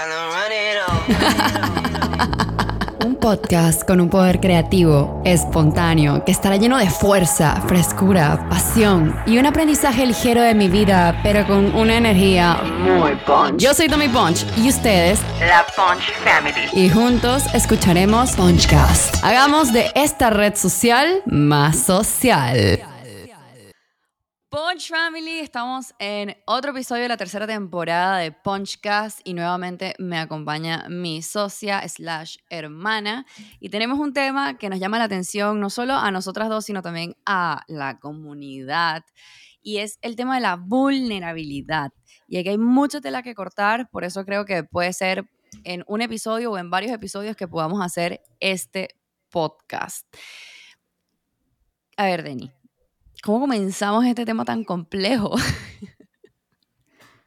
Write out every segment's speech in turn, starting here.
Un podcast con un poder creativo, espontáneo, que estará lleno de fuerza, frescura, pasión y un aprendizaje ligero de mi vida, pero con una energía muy punch. Yo soy Tommy Punch y ustedes, la Punch Family. Y juntos escucharemos Punchcast. Hagamos de esta red social más social. Punch Family, estamos en otro episodio de la tercera temporada de Punchcast y nuevamente me acompaña mi socia slash hermana. Y tenemos un tema que nos llama la atención no solo a nosotras dos sino también a la comunidad. Y es el tema de la vulnerabilidad. Y aquí hay mucha tela que cortar, por eso creo que puede ser en un episodio o en varios episodios que podamos hacer este podcast. A ver, Denny, ¿Cómo comenzamos este tema tan complejo?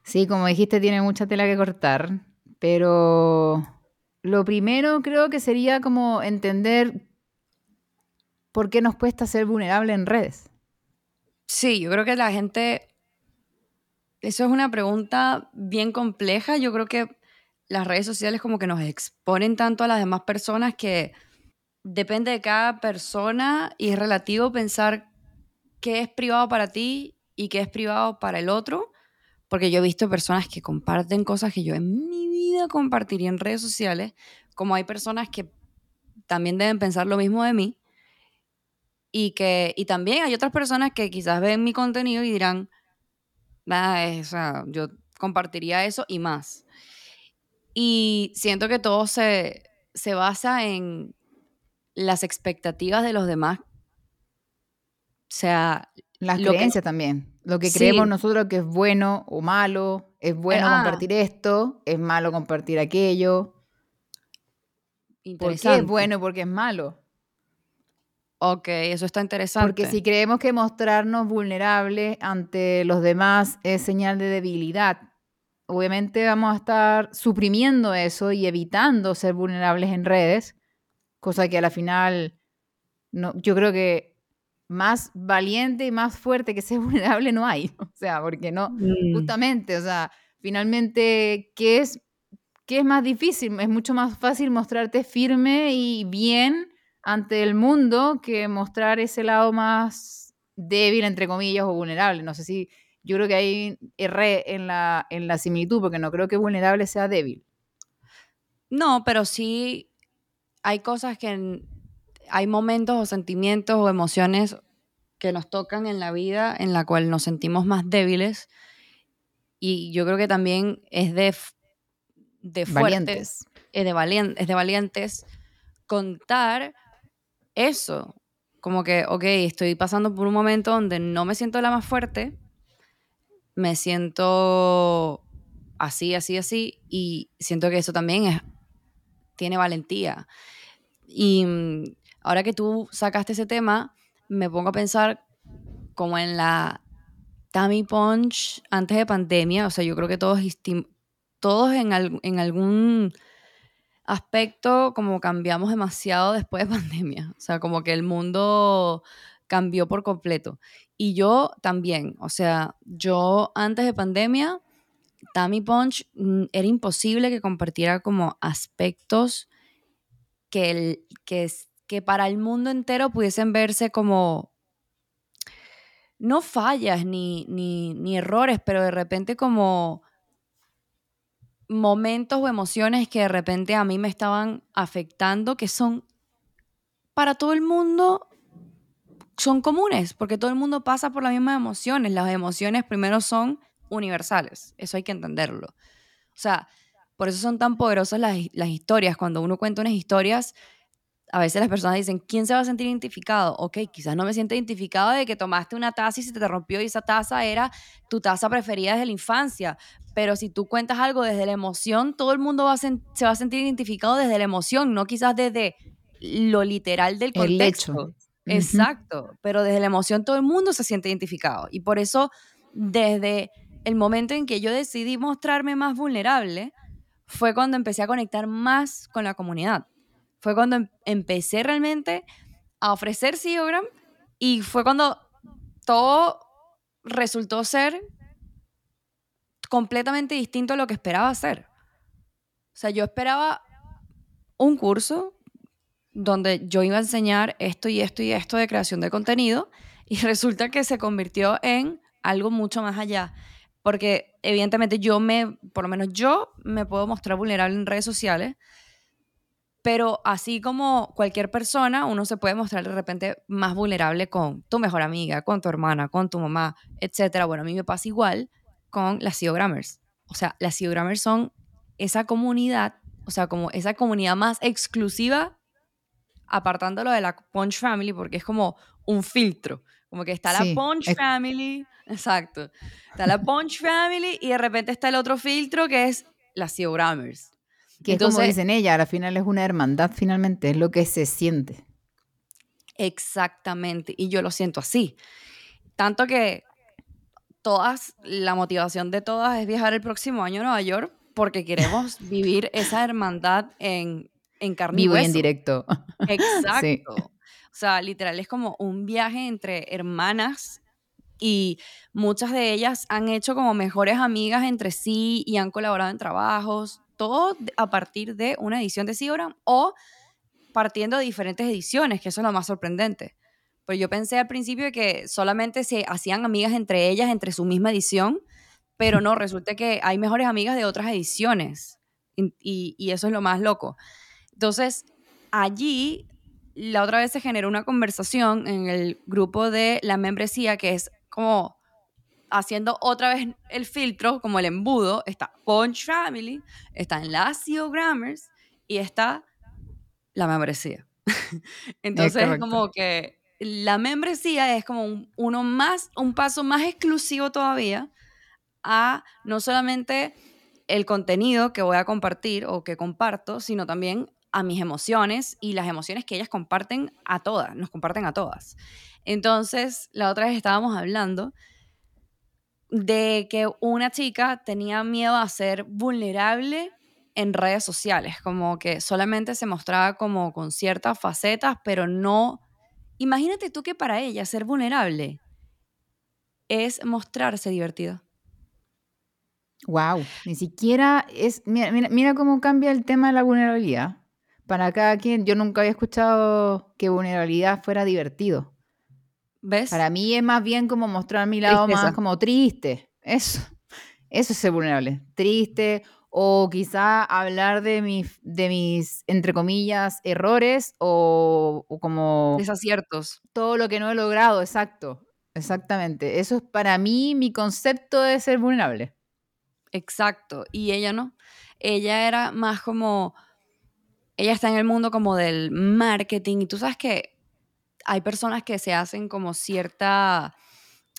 Sí, como dijiste, tiene mucha tela que cortar, pero lo primero creo que sería como entender por qué nos cuesta ser vulnerable en redes. Sí, yo creo que la gente, eso es una pregunta bien compleja, yo creo que las redes sociales como que nos exponen tanto a las demás personas que depende de cada persona y es relativo pensar qué es privado para ti y qué es privado para el otro, porque yo he visto personas que comparten cosas que yo en mi vida compartiría en redes sociales, como hay personas que también deben pensar lo mismo de mí, y que y también hay otras personas que quizás ven mi contenido y dirán, nada, o sea, yo compartiría eso y más. Y siento que todo se, se basa en las expectativas de los demás o sea... Las creencias también. Lo que creemos nosotros que es bueno o malo. Es bueno ah. compartir esto, es malo compartir aquello. ¿Por qué es bueno y por qué es malo? Ok, eso está interesante. Porque si creemos que mostrarnos vulnerables ante los demás es señal de debilidad, obviamente vamos a estar suprimiendo eso y evitando ser vulnerables en redes, cosa que a la final no, yo creo que más valiente y más fuerte que ser vulnerable no hay. O sea, porque no, mm. justamente, o sea, finalmente, ¿qué es, ¿qué es más difícil? Es mucho más fácil mostrarte firme y bien ante el mundo que mostrar ese lado más débil, entre comillas, o vulnerable. No sé si, yo creo que ahí erré en la, en la similitud, porque no creo que vulnerable sea débil. No, pero sí hay cosas que hay momentos o sentimientos o emociones que nos tocan en la vida en la cual nos sentimos más débiles. Y yo creo que también es de, de fuertes, Es, de valientes, es de valientes contar eso, como que, ok, estoy pasando por un momento donde no me siento la más fuerte, me siento así, así, así, y siento que eso también es, tiene valentía. Y mm, ahora que tú sacaste ese tema, me pongo a pensar como en la Tammy Punch antes de pandemia, o sea, yo creo que todos, todos en, en algún aspecto como cambiamos demasiado después de pandemia, o sea, como que el mundo cambió por completo. Y yo también, o sea, yo antes de pandemia, Tammy Punch mm, era imposible que compartiera como aspectos que, el, que que para el mundo entero pudiesen verse como, no fallas ni, ni, errores, pero de repente como momentos o emociones que de repente a mí me estaban afectando, que son para todo el mundo, son comunes, porque todo el mundo pasa por las mismas emociones. Las emociones primero son universales, eso hay que entenderlo. O sea, por eso son tan poderosas las, las historias. Cuando uno cuenta unas historias, a veces las personas dicen, ¿quién se va a sentir identificado? Ok, quizás no me siento identificado de que tomaste una taza y se te rompió y esa taza era tu taza preferida desde la infancia. Pero si tú cuentas algo desde la emoción, todo el mundo va se va a sentir identificado desde la emoción, no quizás desde lo literal del contexto. El Exacto, pero desde la emoción todo el mundo se siente identificado. Y por eso, desde el momento en que yo decidí mostrarme más vulnerable, fue cuando empecé a conectar más con la comunidad fue cuando em, empecé realmente a ofrecer Siogram y fue cuando todo resultó ser completamente distinto a lo que esperaba hacer. O sea, yo esperaba un curso donde yo iba a enseñar esto y esto y esto de creación de contenido y resulta que se convirtió en algo mucho más allá. Porque evidentemente yo me, por lo menos yo me puedo mostrar vulnerable en redes sociales, pero así como cualquier persona, uno se puede mostrar de repente más vulnerable con tu mejor amiga, con tu hermana, con tu mamá, etc. Bueno, a mí me pasa igual con las Grammars. O sea, las Grammars son esa comunidad, o sea, como esa comunidad más exclusiva, apartándolo de la Punch Family, porque es como un filtro. Como que está la Punch Family, exacto. Está la Punch Family y de repente está el otro filtro que es las Grammars. Que Entonces, como dicen ella, al final es una hermandad, finalmente, es lo que se siente. Exactamente, y yo lo siento así. Tanto que todas, la motivación de todas es viajar el próximo año a Nueva York porque queremos vivir esa hermandad en, en carne Vivo y en directo. Exacto. O sea, literal es como un viaje entre hermanas y muchas de ellas han hecho como mejores amigas entre sí y han colaborado en trabajos todo a partir de una edición de Seagram o partiendo de diferentes ediciones, que eso es lo más sorprendente. Pues yo pensé al principio que solamente se hacían amigas entre ellas, entre su misma edición, pero no, resulta que hay mejores amigas de otras ediciones y, y eso es lo más loco. Entonces, allí la otra vez se generó una conversación en el grupo de la membresía que es como haciendo otra vez el filtro, como el embudo, está Punch Family, está Enlacio Grammars y está la membresía. Entonces, es como que la membresía es como uno más, un paso más exclusivo todavía a no solamente el contenido que voy a compartir o que comparto, sino también a mis emociones y las emociones que ellas comparten a todas, nos comparten a todas. Entonces, la otra vez estábamos hablando de que una chica tenía miedo a ser vulnerable en redes sociales, como que solamente se mostraba como con ciertas facetas, pero no... Imagínate tú que para ella ser vulnerable es mostrarse divertido. Wow, ni siquiera es... Mira, mira, cómo cambia el tema de la vulnerabilidad. Para cada quien, yo nunca había escuchado que vulnerabilidad fuera divertido. ¿Ves? Para mí es más bien como mostrar mi lado más como triste. Eso, eso es ser vulnerable. Triste o quizá hablar de mis, de mis, entre comillas, errores o, o, como... Desaciertos. Todo lo que no he logrado, exacto. Exactamente. Eso es para mí mi concepto de ser vulnerable. Exacto. Y ella no. Ella era más como... Ella está en el mundo como del marketing y tú sabes que hay personas que se hacen como cierta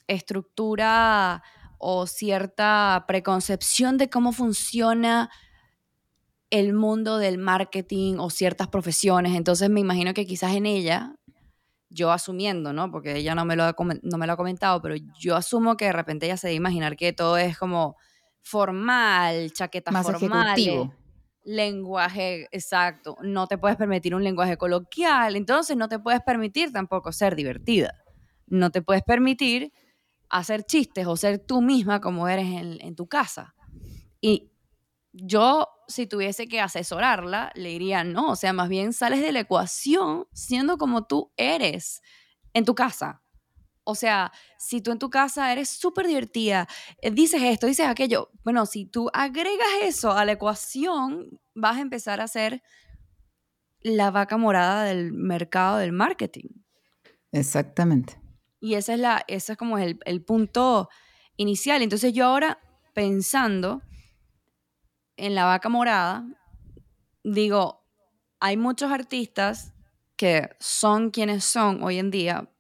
estructura o cierta preconcepción de cómo funciona el mundo del marketing o ciertas profesiones. Entonces me imagino que quizás en ella, yo asumiendo, ¿no? Porque ella no me lo ha, no me lo ha comentado, pero yo asumo que de repente ella se debe imaginar que todo es como formal, chaqueta Más formal lenguaje exacto, no te puedes permitir un lenguaje coloquial, entonces no te puedes permitir tampoco ser divertida, no te puedes permitir hacer chistes o ser tú misma como eres en, tu casa. Y yo, si tuviese que asesorarla, le diría, no, o sea, más bien sales de la ecuación siendo como tú eres en tu casa. O sea, si tú en tu casa eres súper divertida, eh, dices esto, dices aquello, bueno, si tú agregas eso a la ecuación, vas a empezar a ser la vaca morada del mercado del marketing. Exactamente. Y esa es la, ese es como el, el punto inicial. Entonces yo ahora pensando en la vaca morada, digo, hay muchos artistas que son quienes son hoy en día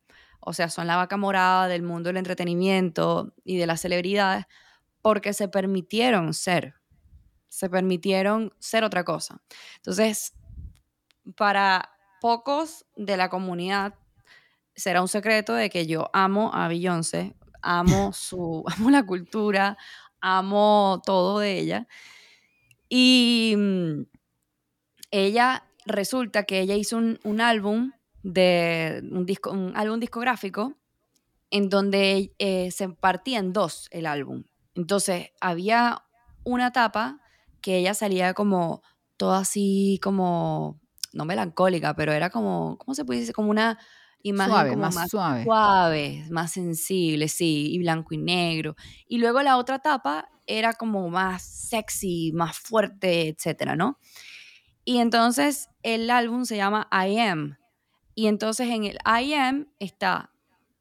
o sea, son la vaca morada del mundo del entretenimiento y de las celebridades, porque se permitieron ser, se permitieron ser otra cosa. Entonces, para pocos de la comunidad será un secreto de que yo amo a Beyoncé, amo su amo la cultura, amo todo de ella. Y mm, ella resulta que ella hizo un, un álbum de un, disco, un álbum discográfico en donde eh, se partía en dos el álbum. Entonces había una etapa que ella salía como toda así como, no melancólica, pero era como, ¿cómo se puede decir? Como una imagen Suave, como más suave. suave, más sensible, sí, y blanco y negro. Y luego la otra tapa era como más sexy, más fuerte, etcétera, ¿no? Y entonces el álbum se llama I Am. Y entonces en el I Am está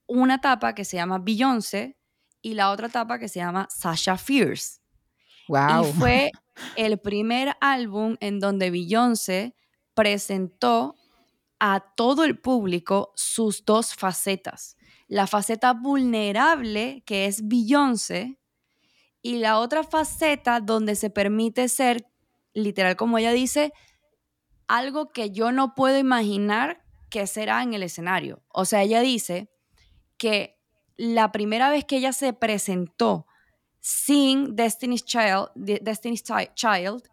una tapa que se llama Beyoncé y la otra tapa que se llama Sasha Fierce. Wow. Y fue el primer álbum en donde Beyoncé presentó a todo el público sus dos facetas. La faceta vulnerable, que es Beyoncé, y la otra faceta donde se permite ser, literal como ella dice, algo que yo no puedo imaginar que será en el escenario. O sea, ella dice que la primera vez que ella se presentó sin Destiny's Child, de- Destiny's Chi- Child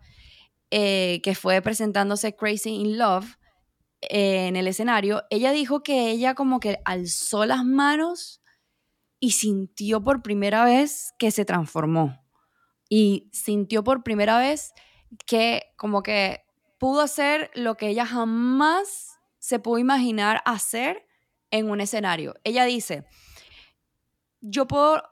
eh, que fue presentándose Crazy in Love eh, en el escenario, ella dijo que ella como que alzó las manos y sintió por primera vez que se transformó. Y sintió por primera vez que como que pudo hacer lo que ella jamás se pudo imaginar hacer en un escenario. Ella dice, yo puedo,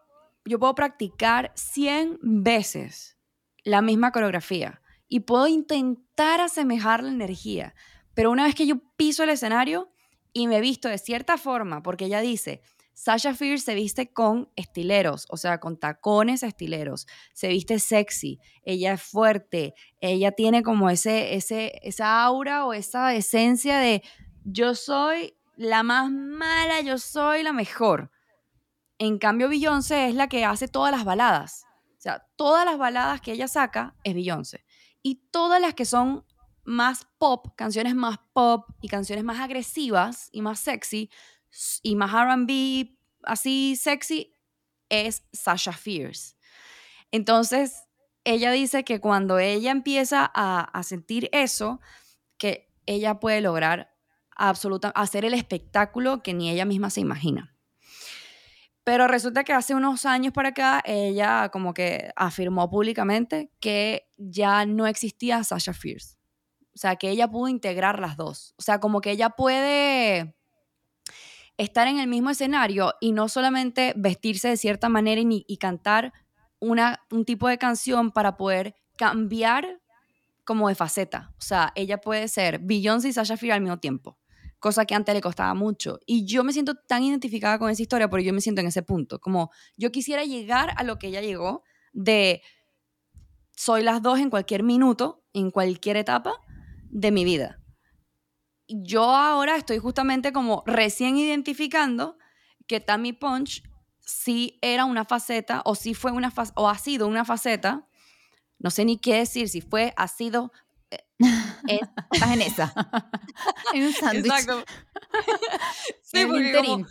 yo puedo practicar 100 veces la misma coreografía y puedo intentar asemejar la energía, pero una vez que yo piso el escenario y me visto de cierta forma, porque ella dice, Sasha Fierce se viste con estileros, o sea, con tacones estileros, se viste sexy, ella es fuerte, ella tiene como ese, ese, esa aura o esa esencia de yo soy la más mala, yo soy la mejor. En cambio, Beyoncé es la que hace todas las baladas. O sea, todas las baladas que ella saca es Beyoncé. Y todas las que son más pop, canciones más pop y canciones más agresivas y más sexy y más RB así sexy es Sasha Fierce. Entonces, ella dice que cuando ella empieza a, a sentir eso, que ella puede lograr absoluta, hacer el espectáculo que ni ella misma se imagina. Pero resulta que hace unos años para acá, ella como que afirmó públicamente que ya no existía Sasha Fierce. O sea, que ella pudo integrar las dos. O sea, como que ella puede estar en el mismo escenario y no solamente vestirse de cierta manera y, y cantar una, un tipo de canción para poder cambiar como de faceta. O sea, ella puede ser Beyoncé y Sasha Fierce al mismo tiempo, cosa que antes le costaba mucho. Y yo me siento tan identificada con esa historia porque yo me siento en ese punto. Como yo quisiera llegar a lo que ella llegó de soy las dos en cualquier minuto, en cualquier etapa de mi vida. Yo ahora estoy justamente como recién identificando que Tammy Punch sí era una faceta o sí fue una o ha sido una faceta, no sé ni qué decir, si fue, ha sido, es- Estás en esa. en un sándwich. Exacto. sí, En el porque como-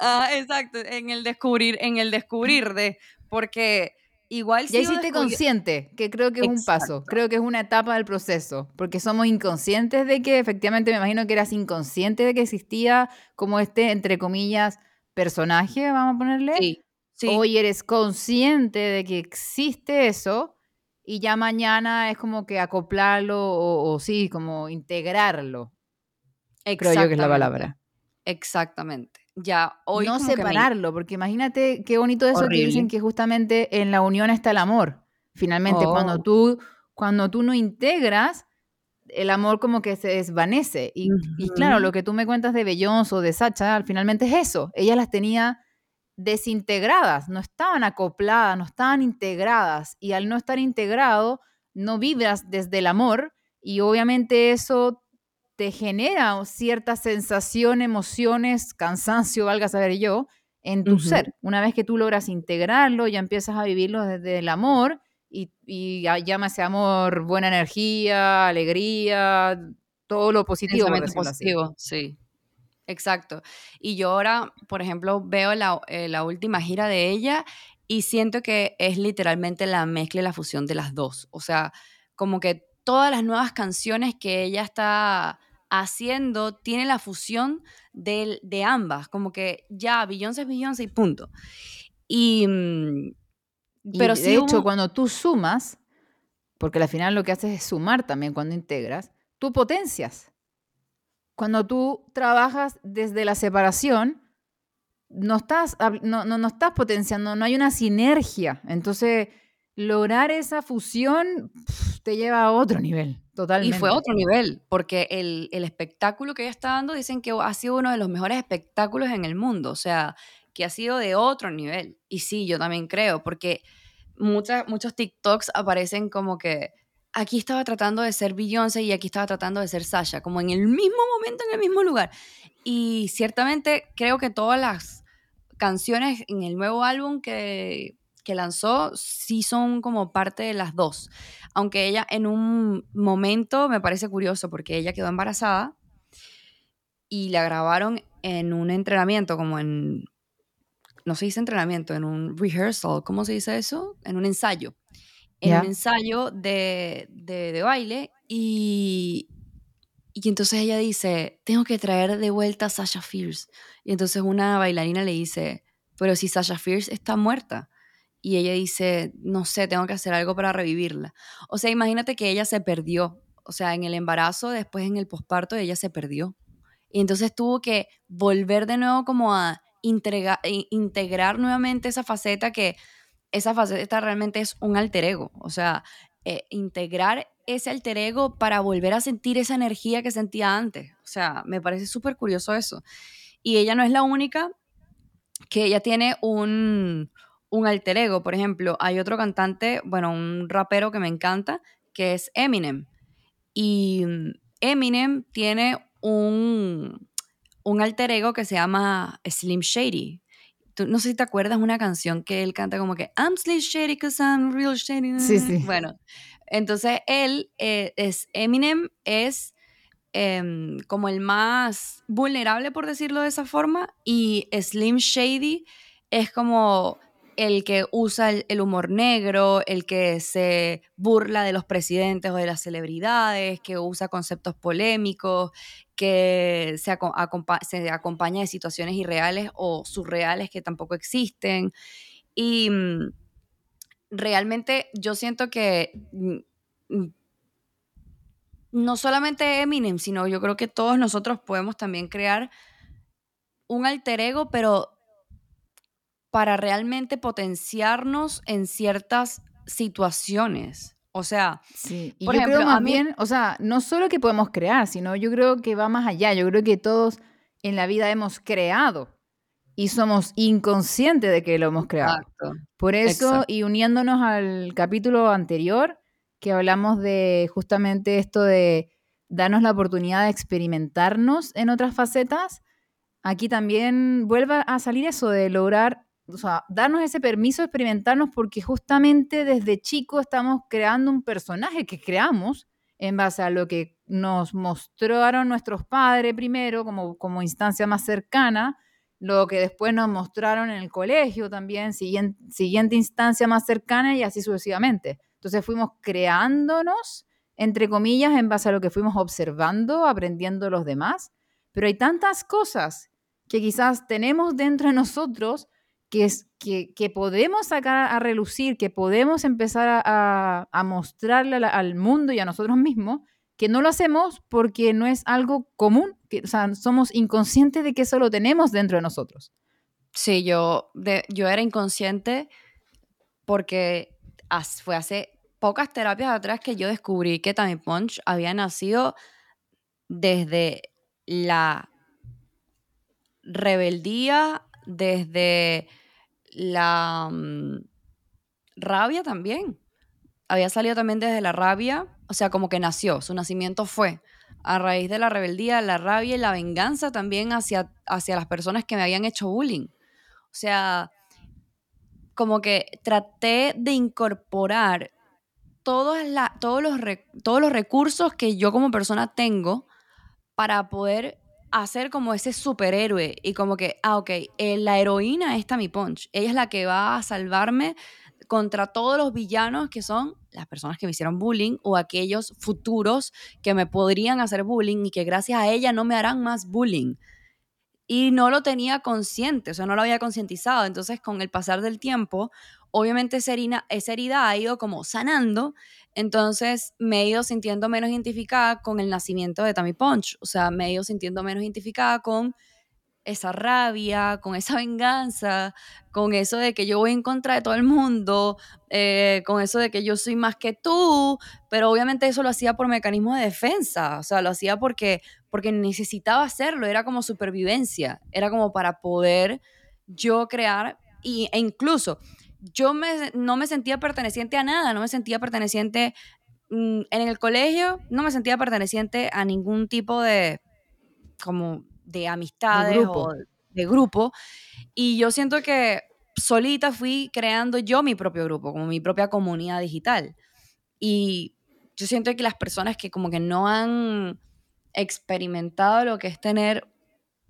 ah, exacto, en el descubrir, en el descubrir de, porque igual Ya hiciste consciente, que creo que es un paso, creo que es una etapa del proceso, porque somos inconscientes de que, efectivamente, me imagino que eras inconsciente de que existía como este, entre comillas, personaje, vamos a ponerle. Sí, sí. Hoy eres consciente de que existe eso y ya mañana es como que acoplarlo o, o sí, como integrarlo, creo yo que es la palabra. Exactamente. Ya hoy no me- separarlo, porque imagínate qué bonito eso que dicen Horrible. que justamente en la unión está el amor. Finalmente, cuando Oh. tú cuando tú no integras, el amor como que se desvanece. Y, y claro, lo que tú me cuentas de Beyoncé o de Sacha, al- finalmente es eso. Ella las tenía desintegradas, no estaban acopladas, no estaban integradas. Y al no estar integrado, no vibras desde el amor y obviamente eso te genera cierta sensación, emociones, cansancio, valga saber yo, en tu ser. Una vez que tú logras integrarlo, ya empiezas a vivirlo desde el amor y, y llámase amor, buena energía, alegría, todo lo positivo, por así. positivo, sí. Exacto. Y yo ahora, por ejemplo, veo la, eh, la última gira de ella y siento que es literalmente la mezcla y la fusión de las dos. O sea, como que todas las nuevas canciones que ella está haciendo tienen la fusión del- de, ambas. Como que ya, Beyoncé es Beyoncé y punto. Y, mm, Y pero de sí hecho, cuando tú sumas, porque al final lo que haces es sumar también cuando integras, tú potencias. Cuando tú trabajas desde la separación, no estás, no, no, no estás potenciando, no hay una sinergia. Entonces, lograr esa fusión te lleva a otro nivel, Y totalmente. fue otro nivel, porque el, el espectáculo que ella está dando dicen que ha sido uno de los mejores espectáculos en el mundo, o sea, que ha sido de otro nivel. Y sí, yo también creo, porque muchas, muchos TikToks aparecen como que aquí estaba tratando de ser Beyoncé y aquí estaba tratando de ser Sasha, como en el mismo momento, en el mismo lugar. Y ciertamente creo que todas las canciones en el nuevo álbum que, que lanzó sí son como parte de las dos. Aunque ella en un momento me parece curioso porque ella quedó embarazada y la grabaron en un entrenamiento, como en, no se dice entrenamiento, en un rehearsal, ¿cómo se dice eso? En un ensayo. En un ensayo de, de, de baile y, y entonces ella dice, tengo que traer de vuelta a Sasha Fierce. Y entonces una bailarina le dice, pero si Sasha Fierce está muerta. Y ella dice, no sé, tengo que hacer algo para revivirla. O sea, imagínate que ella se perdió. O sea, en el embarazo, después en el posparto, ella se perdió. Y entonces tuvo que volver de nuevo como a integra- integrar nuevamente esa faceta que esa faceta realmente es un alter ego. O sea, eh, integrar ese alter ego para volver a sentir esa energía que sentía antes. O sea, me parece súper curioso eso. Y ella no es la única que ella tiene un, un alter ego. Por ejemplo, hay otro cantante, bueno, un rapero que me encanta, que es Eminem. Y mm, Eminem tiene un, un alter ego que se llama Slim Shady. Tú- no sé si te acuerdas una canción que él canta como que I'm Slim Shady because I'm real shady. Sí, sí. Bueno, entonces él eh, es Eminem es em, como el más vulnerable por decirlo de esa forma y Slim Shady es como el que usa el, humor negro, el que se burla de los presidentes o de las celebridades, que usa conceptos polémicos, que se, se acompaña de situaciones irreales o surreales que tampoco existen. Y mm, realmente yo siento que mm, mm, no solamente Eminem, sino yo creo que todos nosotros podemos también crear un alter ego, pero para realmente potenciarnos en ciertas situaciones. O sea, Sí, y Por yo ejemplo, creo más mí- bien, o sea, no solo que podemos crear, sino yo creo que va más allá. Yo creo que todos en la vida hemos creado y somos inconscientes de que lo hemos creado. exacto. Por eso, Exacto. y uniéndonos al capítulo anterior, que hablamos de justamente esto de darnos la oportunidad de experimentarnos en otras facetas, aquí también vuelve a salir eso de lograr, o sea, darnos ese permiso de experimentarnos porque justamente desde chico estamos creando un personaje que creamos en base a lo que nos mostraron nuestros padres primero como, como instancia más cercana, lo que después nos mostraron en el colegio también, siguiente, siguiente instancia más cercana y así sucesivamente. Entonces fuimos creándonos, entre comillas, en base a lo que fuimos observando, aprendiendo los demás, pero hay tantas cosas que quizás tenemos dentro de nosotros que, es, que, que podemos sacar a relucir, que podemos empezar a, a, mostrarle al mundo y a nosotros mismos, que no lo hacemos porque no es algo común, que, o sea, somos inconscientes de que eso lo tenemos dentro de nosotros. Sí, yo, de, yo era inconsciente porque as- fue hace pocas terapias atrás que yo descubrí que Tammy Punch había nacido desde la rebeldía, desde la mm, rabia también. Había salido también desde la rabia, o sea, como que nació, su nacimiento fue a raíz de la rebeldía, la rabia y la venganza también hacia, hacia las personas que me habían hecho bullying. O sea, como que traté de incorporar la- todos, los todos los recursos que yo como persona tengo para poder hacer como ese superhéroe y como que, ah, ok, eh, la heroína es Tammy Punch. Ella es la que va a salvarme contra todos los villanos que son las personas que me hicieron bullying o aquellos futuros que me podrían hacer bullying y que gracias a ella no me harán más bullying. Y no lo tenía consciente, o sea, no lo había concientizado. Entonces, con el pasar del tiempo, obviamente esa herida, esa herida ha ido como sanando, entonces me he ido sintiendo menos identificada con el nacimiento de Tammy Punch, o sea, me he ido sintiendo menos identificada con esa rabia, con esa venganza, con eso de que yo voy en contra de todo el mundo, eh, con eso de que yo soy más que tú, pero obviamente eso lo hacía por mecanismo de defensa, o sea, lo hacía porque, porque necesitaba hacerlo, era como supervivencia, era como para poder yo crear, y, e incluso yo me, no me sentía perteneciente a nada, no me sentía perteneciente mm, en el colegio, no me sentía perteneciente a ningún tipo de, como, de amistades grupo. o de grupo. Y yo siento que solita fui creando yo mi propio grupo, como mi propia comunidad digital. Y yo siento que las personas que como que no han experimentado lo que es tener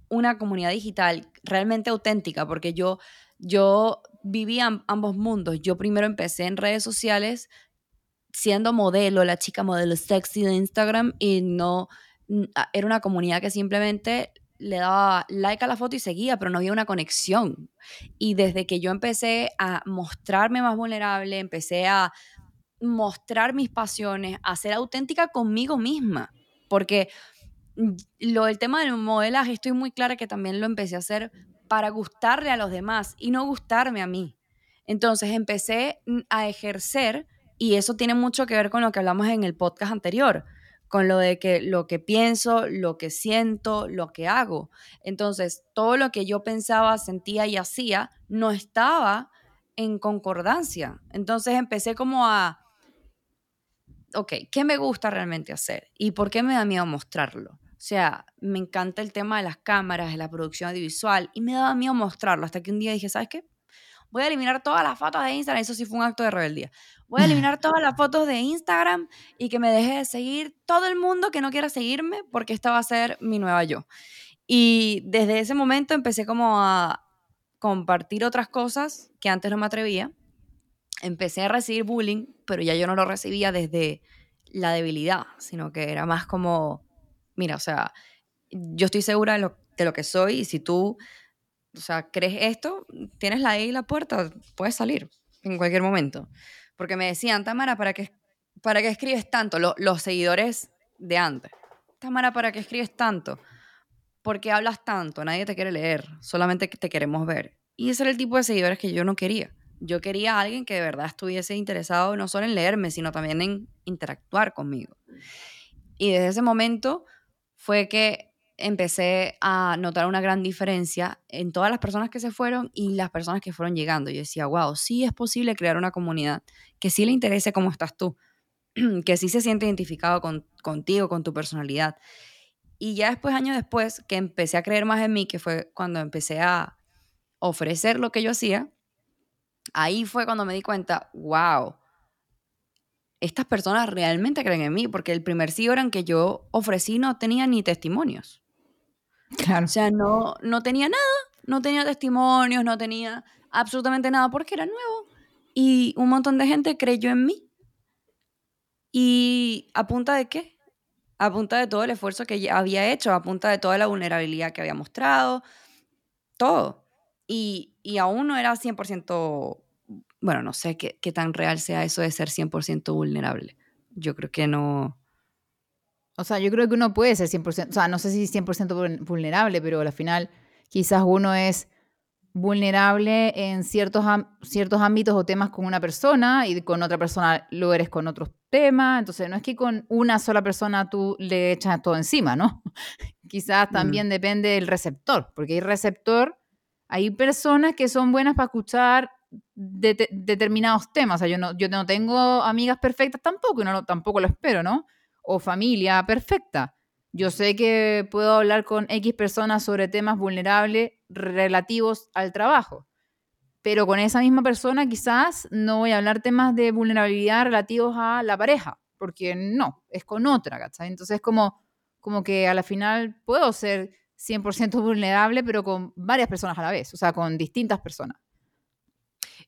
una comunidad digital realmente auténtica, porque yo, yo vivía ambos mundos. Yo primero empecé en redes sociales siendo modelo, la chica modelo sexy de Instagram y no, era una comunidad que simplemente le daba like a la foto y seguía, pero no había una conexión. Y desde que yo empecé a mostrarme más vulnerable, empecé a mostrar mis pasiones, a ser auténtica conmigo misma, porque lo del tema del modelaje estoy muy clara que también lo empecé a hacer para gustarle a los demás y no gustarme a mí. Entonces empecé a ejercer y eso tiene mucho que ver con lo que hablamos en el podcast anterior con lo de que lo que pienso, lo que siento, lo que hago. Entonces, todo lo que yo pensaba, sentía y hacía no estaba en concordancia. Entonces empecé como a, ok, ¿qué me gusta realmente hacer? ¿Y por qué me da miedo mostrarlo? O sea, me encanta el tema de las cámaras, de la producción audiovisual, y me daba miedo mostrarlo, hasta que un día dije, ¿sabes qué? voy a eliminar todas las fotos de Instagram, eso sí fue un acto de rebeldía. Voy a eliminar todas las fotos de Instagram y que me deje de seguir todo el mundo que no quiera seguirme porque esta va a ser mi nueva yo. Y desde ese momento empecé como a compartir otras cosas que antes no me atrevía. Empecé a recibir bullying, pero ya yo no lo recibía desde la debilidad, sino que era más como, mira, o sea, yo estoy segura de lo, de lo que soy y si tú o sea, crees esto, tienes la y la puerta, puedes salir en cualquier momento. Porque me decían, Tamara, ¿para qué, para qué escribes tanto? los seguidores de antes. Tamara, ¿para qué escribes tanto? Porque hablas tanto, nadie te quiere leer, solamente te queremos ver. Y ese era el tipo de seguidores que yo no quería. Yo quería a alguien que de verdad estuviese interesado no solo en leerme, sino también en interactuar conmigo. Y desde ese momento fue que empecé a notar una gran diferencia en todas las personas que se fueron y las personas que fueron llegando. Yo decía, wow, sí es posible crear una comunidad que sí le interese cómo estás tú, que sí se siente identificado con, contigo, con tu personalidad. Y ya después, años después, que empecé a creer más en mí, que fue cuando empecé a ofrecer lo que yo hacía, ahí fue cuando me di cuenta, wow, estas personas realmente creen en mí, porque el primer en que yo ofrecí no tenía ni testimonios. Claro. O sea, no, no tenía nada, no tenía testimonios, no tenía absolutamente nada porque era nuevo. Y un montón de gente creyó en mí. ¿Y a punta de qué? A punta de todo el esfuerzo que había hecho, a punta de toda la vulnerabilidad que había mostrado, todo. Y, y aún no era 100%, bueno, no sé qué, qué tan real sea eso de ser 100% vulnerable. Yo creo que no, o sea, yo creo que uno puede ser 100%, o sea, no sé si 100% vulnerable, pero al final quizás uno es vulnerable en ciertos, ciertos ámbitos o temas con una persona y con otra persona lo eres con otros temas. Entonces, no es que con una sola persona tú le echas todo encima, ¿no? quizás mm. también depende del receptor, porque hay receptor, hay personas que son buenas para escuchar determinados temas. O yo no, yo no tengo amigas perfectas tampoco y no, tampoco lo espero, ¿no? o familia perfecta. Yo sé que puedo hablar con X personas sobre temas vulnerables relativos al trabajo, pero con esa misma persona quizás no voy a hablar temas de vulnerabilidad relativos a la pareja, porque no, es con otra, ¿cachai? Entonces como, como que a la final puedo ser 100% vulnerable, pero con varias personas a la vez, o sea, con distintas personas.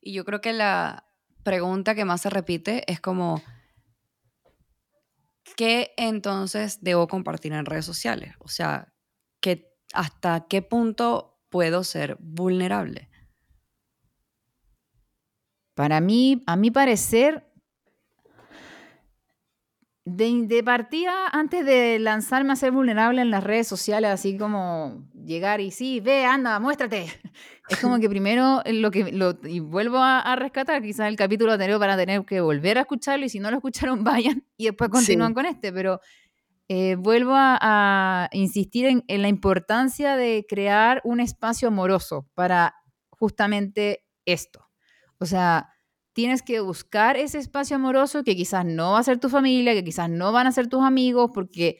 Y yo creo que la pregunta que más se repite es como, ¿qué entonces debo compartir en redes sociales? O sea, ¿hasta qué punto puedo ser vulnerable? Para mí, a mi parecer, de, de, partida, antes de lanzarme a ser vulnerable en las redes sociales, así como llegar y sí, ve, anda, muéstrate. Es como que primero lo que lo, y vuelvo a, rescatar, quizás el capítulo anterior para tener que volver a escucharlo y si no lo escucharon, vayan y después continúan con este, pero eh, vuelvo a, insistir en, en la importancia de crear un espacio amoroso para justamente esto. O sea, tienes que buscar ese espacio amoroso que quizás no va a ser tu familia, que quizás no van a ser tus amigos, porque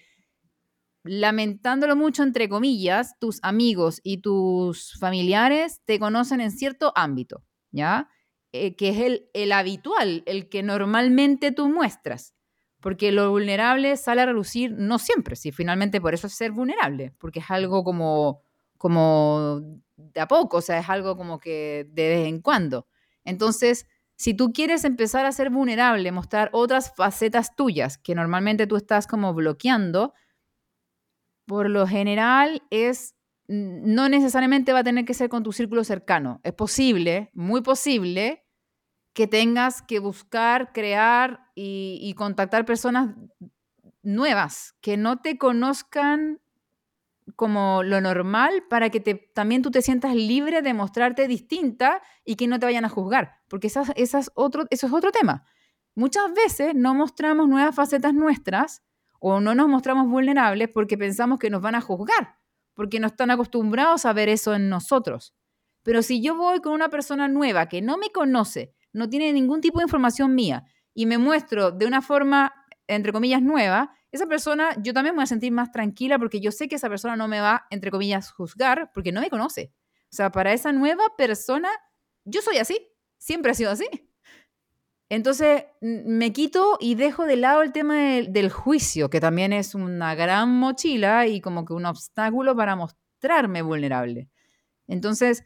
lamentándolo mucho, entre comillas, tus amigos y tus familiares te conocen en cierto ámbito, ¿ya? Eh, que es el, habitual, el que normalmente tú muestras. Porque lo vulnerable sale a relucir no siempre, si finalmente por eso es ser vulnerable, porque es algo como, como de a poco, o sea, es algo como que de vez en cuando. Entonces, si tú quieres empezar a ser vulnerable, mostrar otras facetas tuyas que normalmente tú estás como bloqueando, por lo general es no necesariamente va a tener que ser con tu círculo cercano. Es posible, muy posible, que tengas que buscar, crear y, contactar personas nuevas que no te conozcan como lo normal para que también tú te sientas libre de mostrarte distinta y que no te vayan a juzgar, porque esas, esas otro, eso es otro tema. Muchas veces no mostramos nuevas facetas nuestras o no nos mostramos vulnerables porque pensamos que nos van a juzgar, porque no están acostumbrados a ver eso en nosotros. Pero si yo voy con una persona nueva que no me conoce, no tiene ningún tipo de información mía y me muestro de una forma, entre comillas, nueva, esa persona, yo también me voy a sentir más tranquila porque yo sé que esa persona no me va, entre comillas, juzgar porque no me conoce. O sea, para esa nueva persona, yo soy así, siempre he sido así. Entonces, me quito y dejo de lado el tema del juicio, que también es una gran mochila y como que un obstáculo para mostrarme vulnerable. Entonces,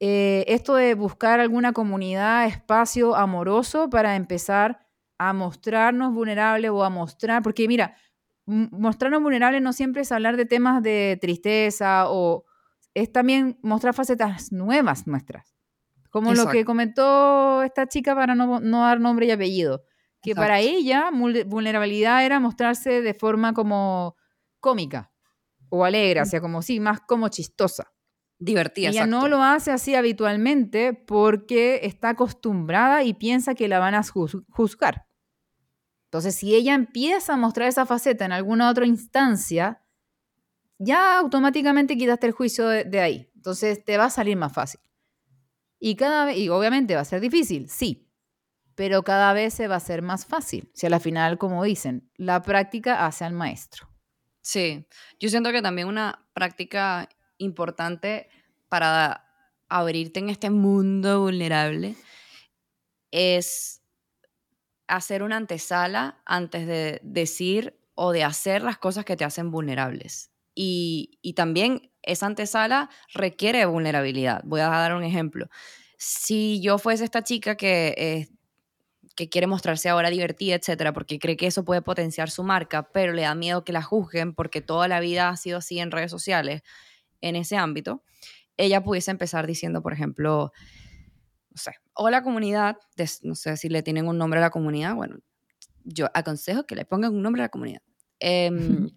eh, esto de buscar alguna comunidad, espacio amoroso para empezar a mostrarnos vulnerables o a mostrar, porque mira, mostrarnos vulnerables no siempre es hablar de temas de tristeza o es también mostrar facetas nuevas nuestras. Como lo que comentó esta chica para no, dar nombre y apellido, que para ella vulnerabilidad era mostrarse de forma como cómica o alegre, o sea, como sí, más como chistosa. Divertida. Ella no lo hace así habitualmente porque está acostumbrada y piensa que la van a juzgar. Entonces, si ella empieza a mostrar esa faceta en alguna otra instancia, ya automáticamente quitaste el juicio de, ahí. Entonces, te va a salir más fácil. Y cada y obviamente va a ser difícil, sí, pero cada vez se va a hacer más fácil. Si a la final, como dicen, la práctica hace al maestro. Sí, yo siento que también una práctica importante para abrirte en este mundo vulnerable es hacer una antesala antes de decir o de hacer las cosas que te hacen vulnerables. Y, también esa antesala requiere vulnerabilidad. Voy a dar un ejemplo. Si yo fuese esta chica que, eh, que quiere mostrarse ahora divertida, etcétera, porque cree que eso puede potenciar su marca, pero le da miedo que la juzguen porque toda la vida ha sido así en redes sociales, en ese ámbito, ella pudiese empezar diciendo, por ejemplo, no sé, hola comunidad, no sé si le tienen un nombre a la comunidad, bueno, yo aconsejo que le pongan un nombre a la comunidad. Em,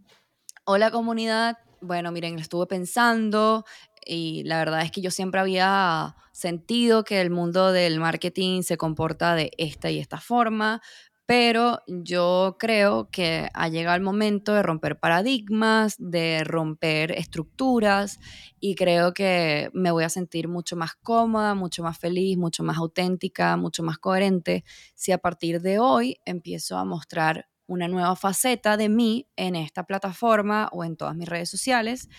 hola comunidad, bueno, miren, estuve pensando y la verdad es que yo siempre había sentido que el mundo del marketing se comporta de esta y esta forma, pero yo creo que ha llegado el momento de romper paradigmas, de romper estructuras y creo que me voy a sentir mucho más cómoda, mucho más feliz, mucho más auténtica, mucho más coherente si a partir de hoy empiezo a mostrar una nueva faceta de mí en esta plataforma o en todas mis redes sociales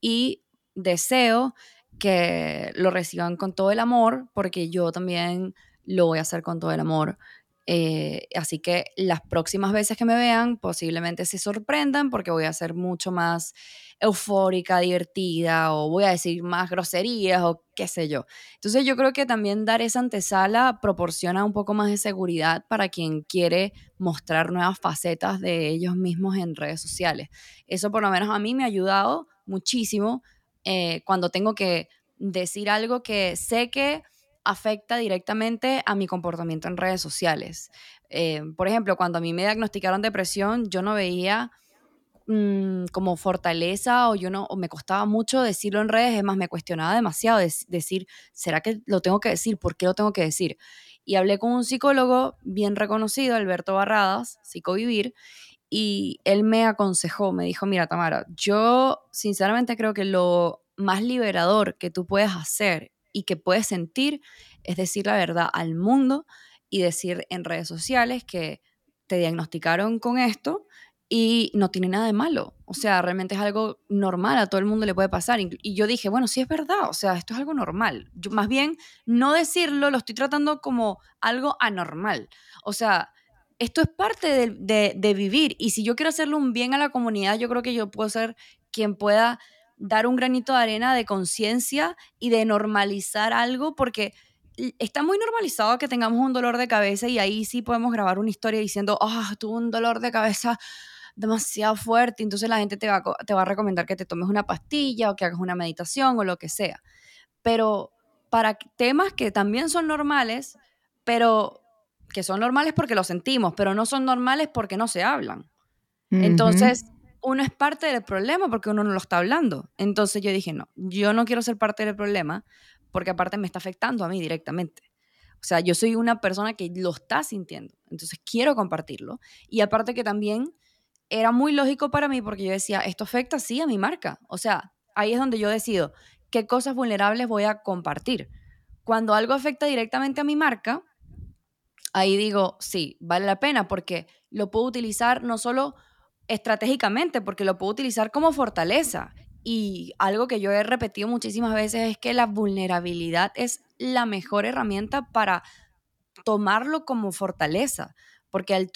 y deseo que lo reciban con todo el amor porque yo también lo voy a hacer con todo el amor eh, así que las próximas veces que me vean posiblemente se sorprendan porque voy a ser mucho más eufórica, divertida o voy a decir más groserías o qué sé yo. Entonces yo creo que también dar esa antesala proporciona un poco más de seguridad para quien quiere mostrar nuevas facetas de ellos mismos en redes sociales. Eso por lo menos a mí me ha ayudado muchísimo eh, cuando tengo que decir algo que sé que afecta directamente a mi comportamiento en redes sociales. Eh, por ejemplo, cuando a mí me diagnosticaron depresión, yo no veía mm, como fortaleza o yo no me costaba mucho decirlo en redes, es más, me cuestionaba demasiado decir, ¿será que lo tengo que decir? ¿Por qué lo tengo que decir? Y hablé con un psicólogo bien reconocido, Alberto Barradas, Psicovivir, y él me aconsejó, me dijo, mira Tamara, yo sinceramente creo que lo más liberador que tú puedes hacer y que puedes sentir es decir la verdad al mundo y decir en redes sociales que te diagnosticaron con esto y no tiene nada de malo. O sea, realmente es algo normal, a todo el mundo le puede pasar. Y yo dije, bueno, sí es verdad, o sea, esto es algo normal. Yo, más bien, no decirlo, lo estoy tratando como algo anormal. O sea, esto es parte de, de, vivir. Y si yo quiero hacerle un bien a la comunidad, yo creo que yo puedo ser quien pueda dar un granito de arena de conciencia y de normalizar algo, porque está muy normalizado que tengamos un dolor de cabeza y ahí sí podemos grabar una historia diciendo, ah, tuve un dolor de cabeza demasiado fuerte, entonces la gente te va, te va a recomendar que te tomes una pastilla o que hagas una meditación o lo que sea. Pero para temas que también son normales, pero que son normales porque lo sentimos, pero no son normales porque no se hablan. Entonces, uno es parte del problema porque uno no lo está hablando. Entonces yo dije, no, yo no quiero ser parte del problema porque aparte me está afectando a mí directamente. O sea, yo soy una persona que lo está sintiendo, entonces quiero compartirlo. Y aparte que también era muy lógico para mí porque yo decía, esto afecta sí a mi marca. O sea, ahí es donde yo decido qué cosas vulnerables voy a compartir. Cuando algo afecta directamente a mi marca, ahí digo, sí, vale la pena porque lo puedo utilizar no solo estratégicamente, porque lo puedo utilizar como fortaleza. Y algo que yo he repetido muchísimas veces es que la vulnerabilidad es la mejor herramienta para tomarlo como fortaleza, porque al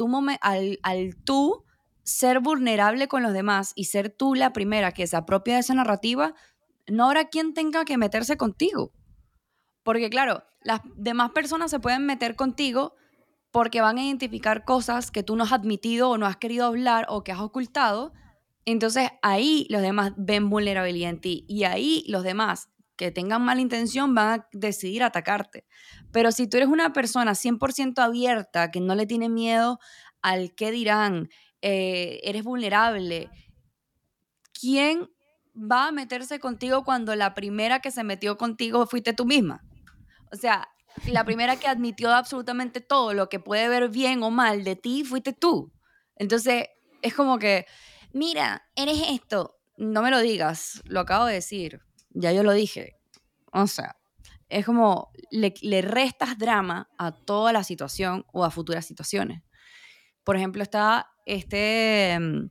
tú, ser vulnerable con los demás y ser tú la primera que se apropia de esa narrativa, no habrá quien tenga que meterse contigo. Porque claro, las demás personas se pueden meter contigo porque van a identificar cosas que tú no has admitido o no has querido hablar o que has ocultado. Entonces ahí los demás ven vulnerabilidad en ti y ahí los demás que tengan mala intención van a decidir atacarte. Pero si tú eres una persona 100% abierta, que no le tiene miedo al qué dirán, eh, eres vulnerable, ¿quién va a meterse contigo cuando la primera que se metió contigo fuiste tú misma? O sea, la primera que admitió absolutamente todo lo que puede ver bien o mal de ti fuiste tú. Entonces, es como que, mira, eres esto, no me lo digas, lo acabo de decir, ya yo lo dije. O sea, es como le, le restas drama a toda la situación o a futuras situaciones. Por ejemplo, está este, mm,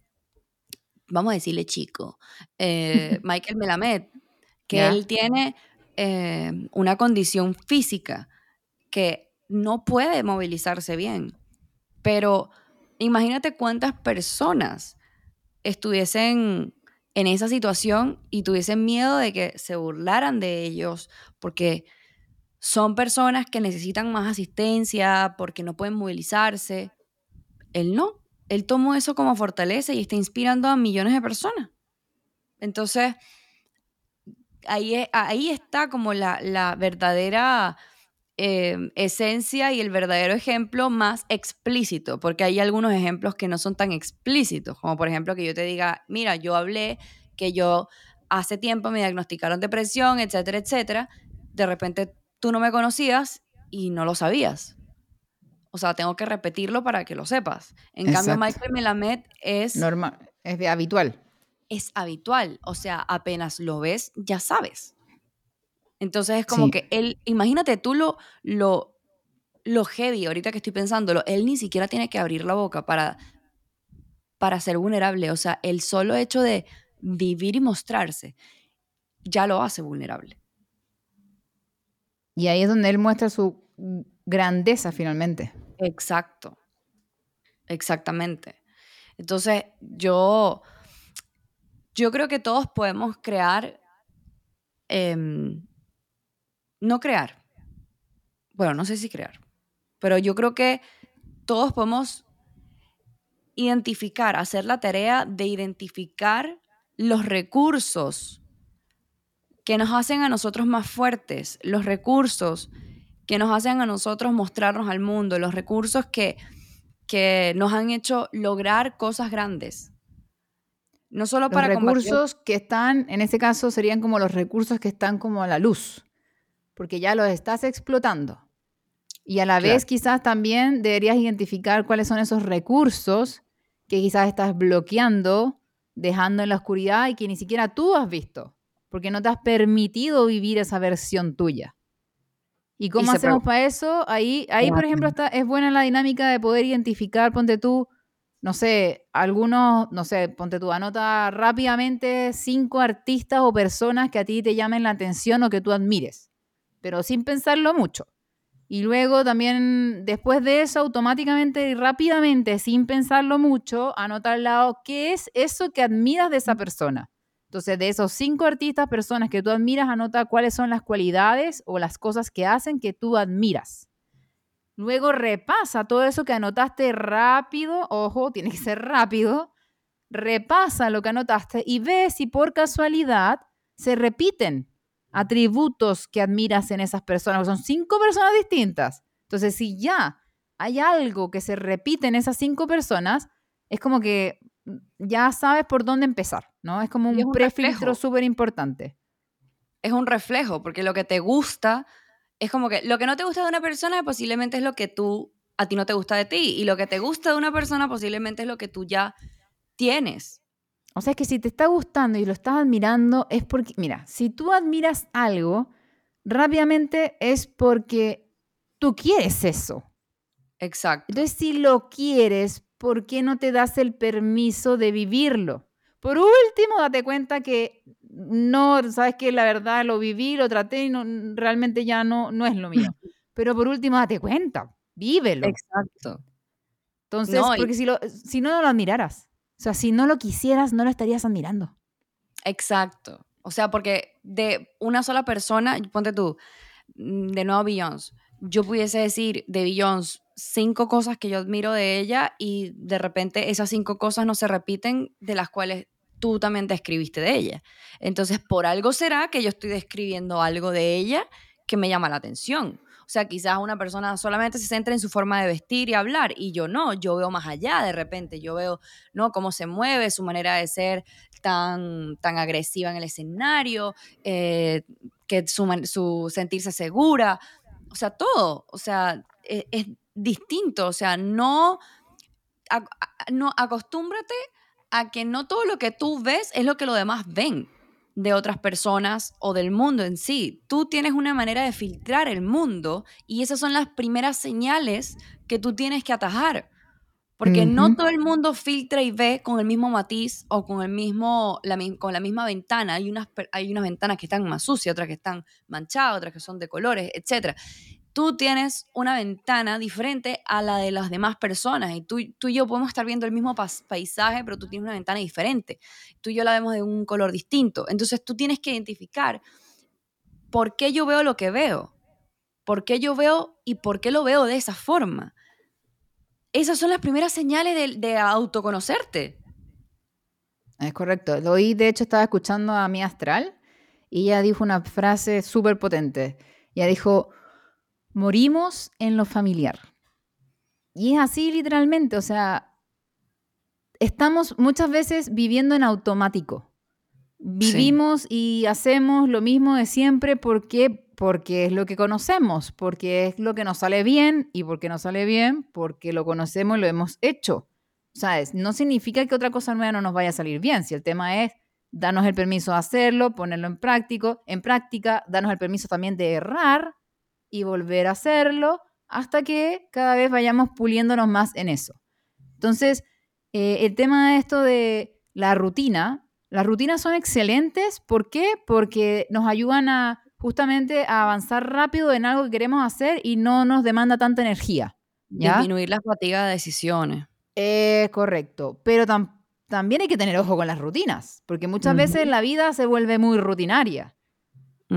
vamos a decirle chico, eh, Michael Melamed, que él tiene eh, una condición física que no puede movilizarse bien. Pero imagínate cuántas personas estuviesen en esa situación y tuviesen miedo de que se burlaran de ellos porque son personas que necesitan más asistencia, porque no pueden movilizarse. Él no él tomó eso como fortaleza y está inspirando a millones de personas. Entonces, ahí, ahí está como la, verdadera eh, esencia y el verdadero ejemplo más explícito, porque hay algunos ejemplos que no son tan explícitos, como por ejemplo que yo te diga, mira, yo hablé que yo hace tiempo me diagnosticaron depresión, etcétera, etcétera, de repente tú no me conocías y no lo sabías. O sea, tengo que repetirlo para que lo sepas. En cambio, Michael Melamed es... Normal, es de habitual. Es habitual. O sea, apenas lo ves, ya sabes. Entonces es como que él, imagínate tú lo, lo, lo heavy, ahorita que estoy pensándolo, él ni siquiera tiene que abrir la boca para, para ser vulnerable. O sea, el solo hecho de vivir y mostrarse ya lo hace vulnerable. Y ahí es donde él muestra su grandeza finalmente. Exacto, exactamente. Entonces, yo, yo creo que todos podemos crear, em, no crear, bueno, no sé si crear, pero yo creo que todos podemos identificar, hacer la tarea de identificar los recursos que nos hacen a nosotros más fuertes, los recursos que nos hacen a nosotros mostrarnos al mundo, los recursos que, que nos han hecho lograr cosas grandes. No solo Los para combatir- recursos que están, en ese caso, serían como los recursos que están como a la luz, porque ya los estás explotando. Y a la Claro. vez quizás también deberías identificar cuáles son esos recursos que quizás estás bloqueando, dejando en la oscuridad y que ni siquiera tú has visto, porque no te has permitido vivir esa versión tuya. ¿Y cómo hacemos para eso? Ahí, ahí por ejemplo, está, es buena la dinámica de poder identificar, ponte tú, no sé, algunos, no sé, ponte tú, anota rápidamente cinco artistas o personas que a ti te llamen la atención o que tú admires, pero sin pensarlo mucho. Y luego también, después de eso, automáticamente y rápidamente, sin pensarlo mucho, anota al lado qué es eso que admiras de esa persona. Entonces, de esos cinco artistas, personas que tú admiras, anota cuáles son las cualidades o las cosas que hacen que tú admiras. Luego repasa todo eso que anotaste rápido, ojo, tiene que ser rápido, repasa lo que anotaste y ve si por casualidad se repiten atributos que admiras en esas personas, porque son cinco personas distintas. Entonces, si ya hay algo que se repite en esas cinco personas, es como que ya sabes por dónde empezar, ¿no? Es como un, un prefiltro reflejo. súper importante. es un reflejo, porque lo que te gusta es como que lo que no te gusta de una persona posiblemente es lo que tú, a ti no te gusta de ti, y lo que te gusta de una persona posiblemente es lo que tú ya tienes. O sea, es que si te está gustando y lo estás admirando, es porque, mira, si tú admiras algo, rápidamente es porque tú quieres eso. Exacto. Entonces, si lo quieres, ¿por qué no te das el permiso de vivirlo? Por último, date cuenta que no, sabes que la verdad lo viví, lo traté y no, realmente ya no, no es lo mío. Pero por último, date cuenta, vívelo. Exacto. Entonces, No, y- porque si, lo, si no, no lo admiraras. O sea, si no lo quisieras, no lo estarías admirando. Exacto. O sea, porque de una sola persona, ponte tú, mm, de nuevo Beyoncé, yo pudiese decir de Beyoncé cinco cosas que yo admiro de ella y de repente esas cinco cosas no se repiten de las cuales tú también te escribiste de ella. Entonces, por algo será que yo estoy describiendo algo de ella que me llama la atención. Sea, quizás una persona solamente se centra en su forma de vestir y hablar y yo no, yo veo más allá de repente, yo veo, ¿no? Cómo se mueve, su manera de ser tan, tan agresiva en el escenario, eh, que su, sentirse segura, o sea, todo, o sea, e- es, distinto, o sea, no, no acostúmbrate a que no todo lo que tú ves es lo que los demás ven de otras personas o del mundo en sí. Tú tienes una manera de filtrar el mundo y esas son las primeras señales que tú tienes que atajar. Porque no todo el mundo filtra y ve con el mismo matiz o con, el mismo, la, con la misma ventana. Hay unas, hay unas ventanas que están más sucias, otras que están manchadas, otras que son de colores, etc. Tú tienes una ventana diferente a la de las demás personas y tú, tú y yo podemos estar viendo el mismo paisaje, pero tú tienes una ventana diferente. Tú y yo la vemos de un color distinto. Entonces tú tienes que identificar por qué yo veo lo que veo, por qué yo veo y por qué lo veo de esa forma. Esas son las primeras señales de, de autoconocerte. Es correcto. Hoy, de hecho, estaba escuchando a mi astral y ella dijo una frase súper potente. Ella dijo, morimos en lo familiar. Y es así literalmente, o sea, estamos muchas veces viviendo en automático. Vivimos y hacemos lo mismo de siempre porque porque es lo que conocemos, porque es lo que nos sale bien y porque nos sale bien porque lo conocemos y lo hemos hecho. ¿Sabes? No significa que otra cosa nueva no nos vaya a salir bien. Si el tema es darnos el permiso de hacerlo, ponerlo en práctico, en práctica, darnos el permiso también de errar y volver a hacerlo hasta que cada vez vayamos puliéndonos más en eso. Entonces, eh, el tema de esto de la rutina, las rutinas son excelentes. ¿Por qué? Porque nos ayudan a justamente a avanzar rápido en algo que queremos hacer y no nos demanda tanta energía. ¿ya? Disminuir la fatiga de decisiones. Eh, correcto, pero tam- también hay que tener ojo con las rutinas, porque muchas veces la vida se vuelve muy rutinaria.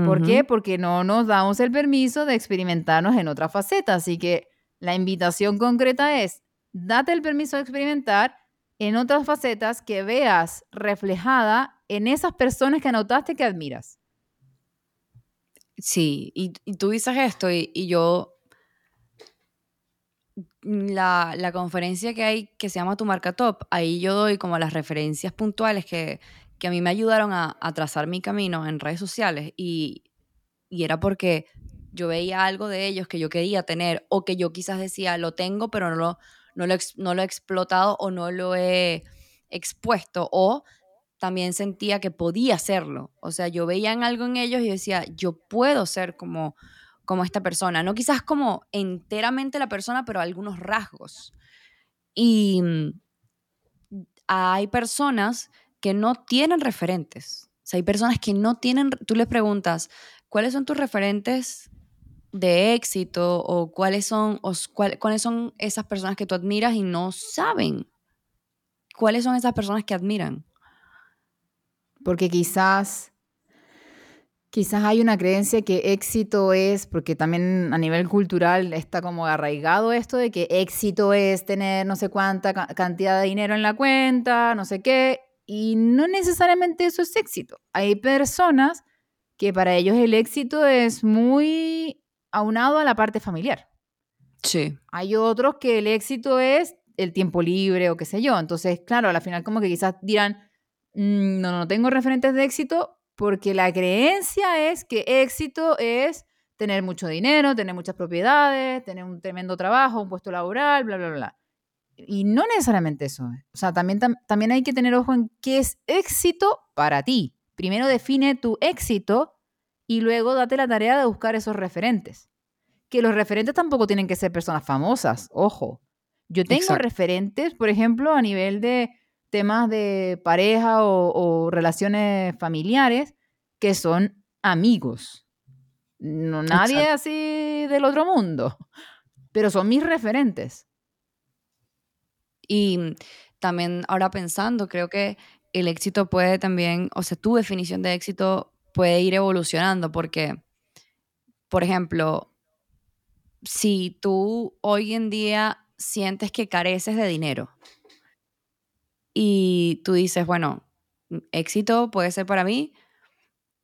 ¿Por qué? Porque no nos damos el permiso de experimentarnos en otra faceta. Así que la invitación concreta es, date el permiso de experimentar en otras facetas que veas reflejada en esas personas que anotaste que admiras. Sí, y, y tú dices esto y, y yo, la, la conferencia que hay que se llama Tu Marca Top, ahí yo doy como las referencias puntuales que, que a mí me ayudaron a, a trazar mi camino en redes sociales y, y era porque yo veía algo de ellos que yo quería tener o que yo quizás decía, lo tengo, pero no lo, no lo, no lo he explotado o no lo he expuesto o también sentía que podía hacerlo. O sea, yo veía algo en ellos y decía, yo puedo ser como, como esta persona. No quizás como enteramente la persona, pero algunos rasgos. Y mm, hay personas que no tienen referentes. O sea, hay personas que no tienen, tú les preguntas, ¿cuáles son tus referentes de éxito o cuáles son, o cuáles son esas personas que tú admiras y no saben? ¿Cuáles son esas personas que admiran? Porque quizás, quizás hay una creencia que éxito es, porque también a nivel cultural está como arraigado esto de que éxito es tener no sé cuánta ca- cantidad de dinero en la cuenta, no sé qué, y no necesariamente eso es éxito. Hay personas que para ellos el éxito es muy aunado a la parte familiar. Sí. Hay otros que el éxito es el tiempo libre o qué sé yo. Entonces, claro, al final como que quizás dirán, "Mm, no, no tengo referentes de éxito porque la creencia es que éxito es tener mucho dinero, tener muchas propiedades, tener un tremendo trabajo, un puesto laboral, bla, bla, bla. Y no necesariamente eso. es. O sea, también, tam- también hay que tener ojo en qué es éxito para ti. Primero define tu éxito y luego date la tarea de buscar esos referentes. Que los referentes tampoco tienen que ser personas famosas, ojo. Yo tengo Exacto. referentes, por ejemplo, a nivel de temas de pareja o, o relaciones familiares que son amigos. No nadie Exacto. así del otro mundo, pero son mis referentes. Y también ahora pensando, creo que el éxito puede también, o sea, tu definición de éxito puede ir evolucionando porque, por ejemplo, si tú hoy en día sientes que careces de dinero y tú dices, bueno, éxito puede ser para mí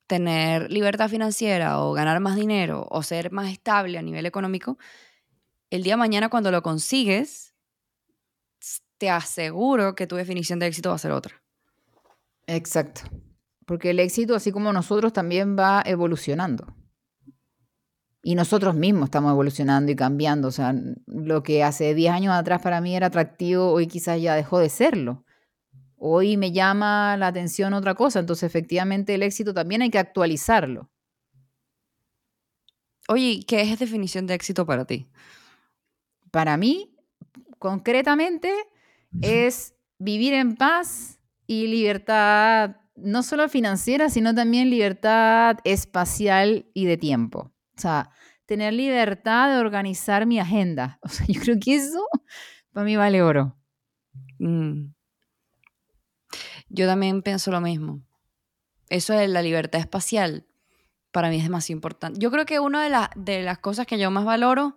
tener libertad financiera o ganar más dinero o ser más estable a nivel económico, el día de mañana cuando lo consigues, te aseguro que tu definición de éxito va a ser otra. Exacto. Porque el éxito, así como nosotros, también va evolucionando. Y nosotros mismos estamos evolucionando y cambiando. O sea, lo que hace 10 años atrás para mí era atractivo, hoy quizás ya dejó de serlo. Hoy me llama la atención otra cosa. Entonces, efectivamente, el éxito también hay que actualizarlo. Oye, ¿y ¿qué es definición de éxito para ti? Para mí, concretamente, es vivir en paz y libertad, no solo financiera, sino también libertad espacial y de tiempo. O sea, tener libertad de organizar mi agenda. O sea, yo creo que eso para mí vale oro. Mm. Yo también pienso lo mismo. Eso de la libertad espacial para mí es demasiado importante. Yo creo que una de, la- de las cosas que yo más valoro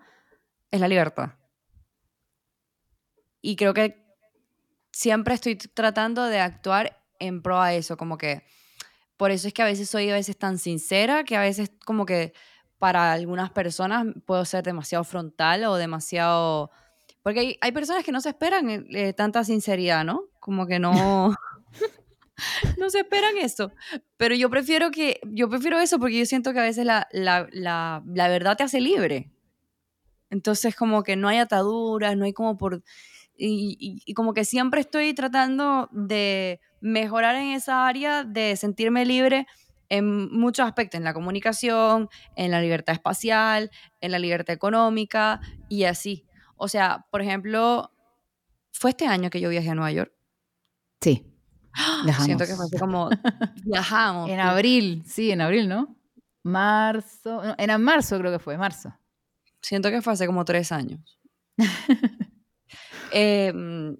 es la libertad. Y creo que siempre estoy tratando de actuar en pro a eso, como que por eso es que a veces soy a veces tan sincera, que a veces como que para algunas personas puedo ser demasiado frontal o demasiado... Porque hay, hay personas que no se esperan eh, eh, tanta sinceridad, ¿no? Como que no... no se esperan eso. Pero yo prefiero que... Yo prefiero eso porque yo siento que a veces la, la, la, la verdad te hace libre. Entonces como que no hay ataduras, no hay como por... Y, y- y como que siempre estoy tratando de mejorar en esa área, de sentirme libre en muchos aspectos, en la comunicación, en la libertad espacial, en la libertad económica y así. O sea, por ejemplo, fue este año que yo viajé a Nueva York. Sí. Siento que Viajamos. fue como viajamos. En abril, sí, en abril, ¿no? Marzo, no, era marzo creo que fue, marzo. Siento que fue hace como tres años. Em,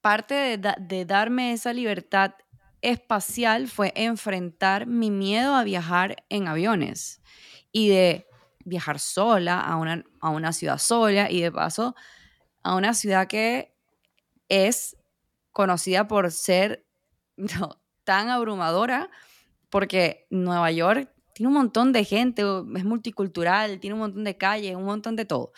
parte de, de darme esa libertad espacial fue enfrentar mi miedo a viajar en aviones y de viajar sola a una, a una ciudad sola y de paso a una ciudad que es conocida por ser no, tan abrumadora porque Nueva York tiene un montón de gente, es multicultural, tiene un montón de calles, un montón de todo.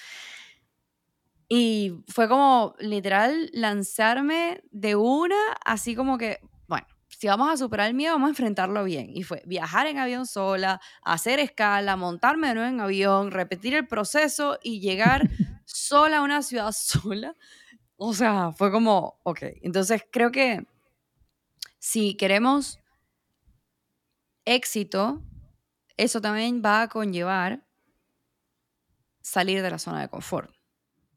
Y fue como literal lanzarme de una, así como que, bueno, si vamos a superar el miedo, vamos a enfrentarlo bien. Y fue viajar en avión sola, hacer escala, montarme de nuevo en avión, repetir el proceso y llegar sola a una ciudad sola. O sea, fue como, ok. Entonces creo que si queremos éxito, eso también va a conllevar salir de la zona de confort.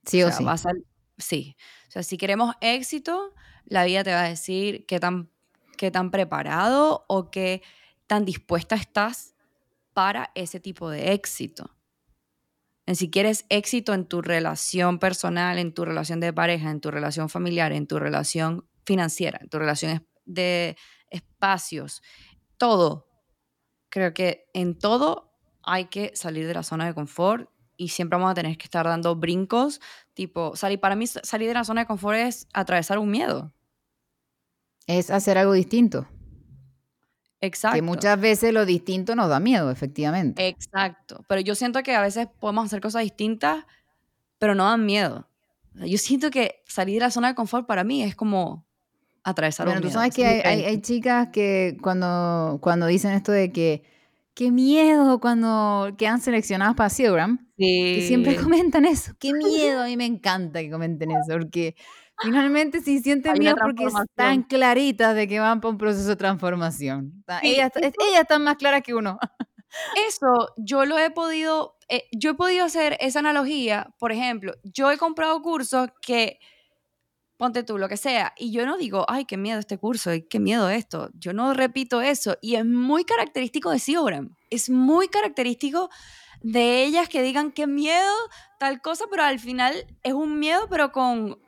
Sí o, sea, sí. a sí. O sea, si queremos éxito, la vida te va a decir qué tan, qué tan preparado o qué tan dispuesta estás para ese tipo de éxito. En si quieres éxito en tu relación personal, en tu relación de pareja, en tu relación familiar, en tu relación financiera, en tu relación de espacios, todo. Creo que en todo hay que salir de la zona de confort y siempre vamos a tener que estar dando brincos, tipo, salir, para mí salir de la zona de confort es atravesar un miedo. Es hacer algo distinto. Exacto. Que muchas veces lo distinto nos da miedo, efectivamente. Exacto. Pero yo siento que a veces podemos hacer cosas distintas, pero no dan miedo. Yo siento que salir de la zona de confort para mí es como atravesar Bueno, un tú miedo. sabes es que hay, hay- hay chicas que cuando, cuando dicen esto de que qué miedo cuando quedan seleccionadas para Seogram, que siempre Sí. comentan eso, qué miedo, a mí me encanta que comenten eso, porque finalmente si sienten miedo porque están claritas de que van para un proceso de transformación. Sí, ellas, eso- ellas están más claras que uno. Eso yo lo he podido, eh, yo he podido hacer esa analogía, por ejemplo, yo he comprado cursos que, ponte tú, lo que sea, y yo no digo, ay, qué miedo este curso, y qué miedo esto, yo no repito eso, y es muy característico de Seogram, es muy característico de ellas que digan qué miedo, tal cosa, pero al final es un miedo, pero con,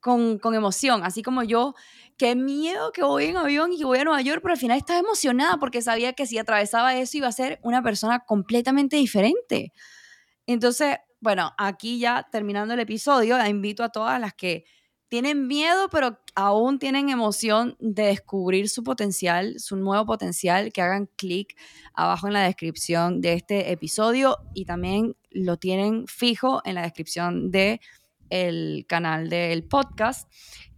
con, con emoción, así como yo, qué miedo que voy en avión y que voy a Nueva York, pero al final estaba emocionada porque sabía que si atravesaba eso iba a ser una persona completamente diferente. Entonces, bueno, aquí ya terminando el episodio, la invito a todas las que tienen miedo, pero aún tienen emoción de descubrir su potencial, su nuevo potencial, que hagan clic abajo en la descripción de este episodio y también lo tienen fijo en la descripción de el canal del podcast,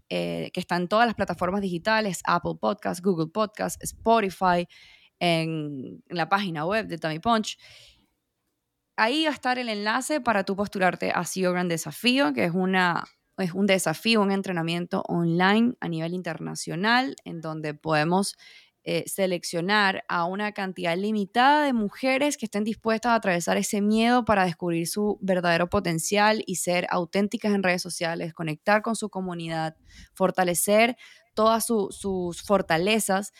eh, que está en todas las plataformas digitales, Apple Podcast, Google Podcast, Spotify, en, en la página web de Tommy Punch. Ahí va a estar el enlace para tú postularte a CEO Gran Desafío, que es, una, es un desafío, un entrenamiento online a nivel internacional, en donde podemos eh, seleccionar a una cantidad limitada de mujeres que estén dispuestas a atravesar ese miedo para descubrir su verdadero potencial y ser auténticas en redes sociales, conectar con su comunidad, fortalecer todas su- sus fortalezas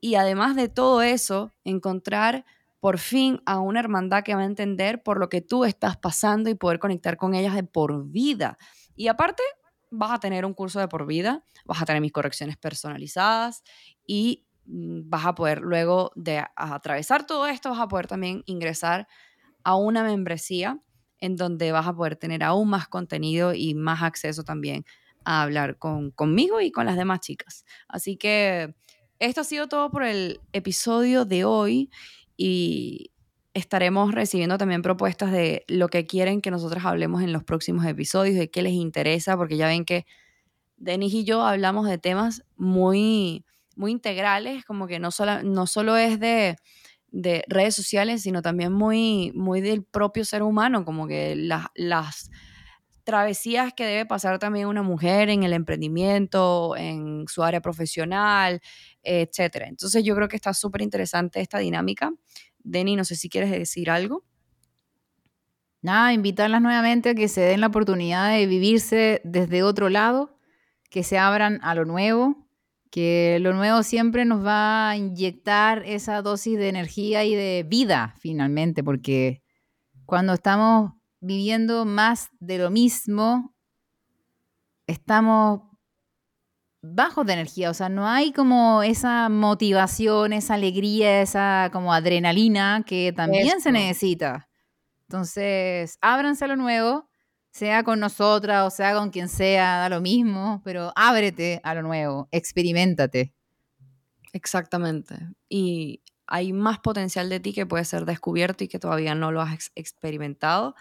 y además de todo eso, encontrar por fin a una hermandad que va a entender por lo que tú estás pasando y poder conectar con ellas de por vida. Y aparte, vas a tener un curso de por vida, vas a tener mis correcciones personalizadas y mm, vas a poder luego de atravesar todo esto, vas a poder también ingresar a una membresía en donde vas a poder tener aún más contenido y más acceso también a hablar con, conmigo y con las demás chicas. Así que esto ha sido todo por el episodio de hoy y estaremos recibiendo también propuestas de lo que quieren que nosotros hablemos en los próximos episodios, de qué les interesa, porque ya ven que Denis y yo hablamos de temas muy, muy integrales, como que no, sola- no solo es de, de redes sociales, sino también muy, muy del propio ser humano, como que las, las travesías que debe pasar también una mujer en el emprendimiento, en su área profesional, etcétera. Entonces yo creo que está súper interesante esta dinámica. Denny, no sé si quieres decir algo. Nada, invitarlas nuevamente a que se den la oportunidad de vivirse desde otro lado, que se abran a lo nuevo, que lo nuevo siempre nos va a inyectar esa dosis de energía y de vida finalmente, porque cuando estamos viviendo más de lo mismo, estamos bajos de energía, o sea, no hay como esa motivación, esa alegría, esa como adrenalina que también se necesita. Entonces, ábranse a lo nuevo, sea con nosotras o sea con quien sea, da lo mismo, pero ábrete a lo nuevo, experimentate. Exactamente. Y hay más potencial de ti que puede ser descubierto y que todavía no lo has ex- experimentado,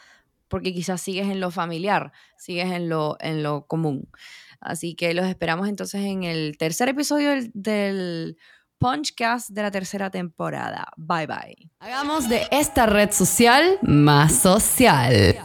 porque quizás sigues en lo familiar, sigues en lo, en lo común. Así que los esperamos entonces en el tercer episodio del, Punchcast de la tercera temporada. Bye bye. Hagamos de esta red social más social.